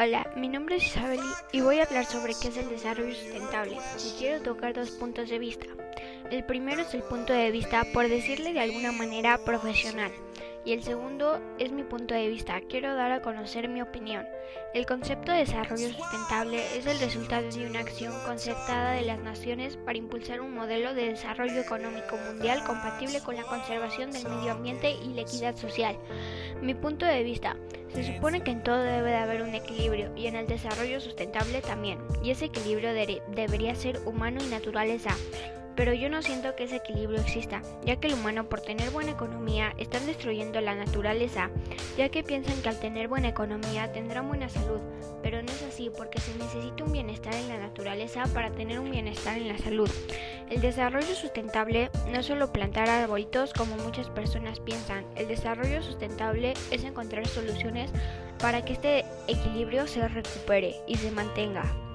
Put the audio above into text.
Hola, mi nombre es Isabel y voy a hablar sobre qué es el desarrollo sustentable. Y quiero tocar dos puntos de vista. El primero es el punto de vista, por decirle de alguna manera, profesional. Y el segundo es mi punto de vista. Quiero dar a conocer mi opinión. El concepto de desarrollo sustentable es el resultado de una acción concertada de las naciones para impulsar un modelo de desarrollo económico mundial compatible con la conservación del medio ambiente y la equidad social. Mi punto de vista. Se supone que en todo debe de haber un equilibrio y en el desarrollo sustentable también. Y ese equilibrio debería ser humano y naturaleza pero yo no siento que ese equilibrio exista, ya que el humano por tener buena economía están destruyendo la naturaleza, ya que piensan que al tener buena economía tendrán buena salud, pero no es así porque se necesita un bienestar en la naturaleza para tener un bienestar en la salud. El desarrollo sustentable no es solo plantar arbolitos como muchas personas piensan, el desarrollo sustentable es encontrar soluciones para que este equilibrio se recupere y se mantenga.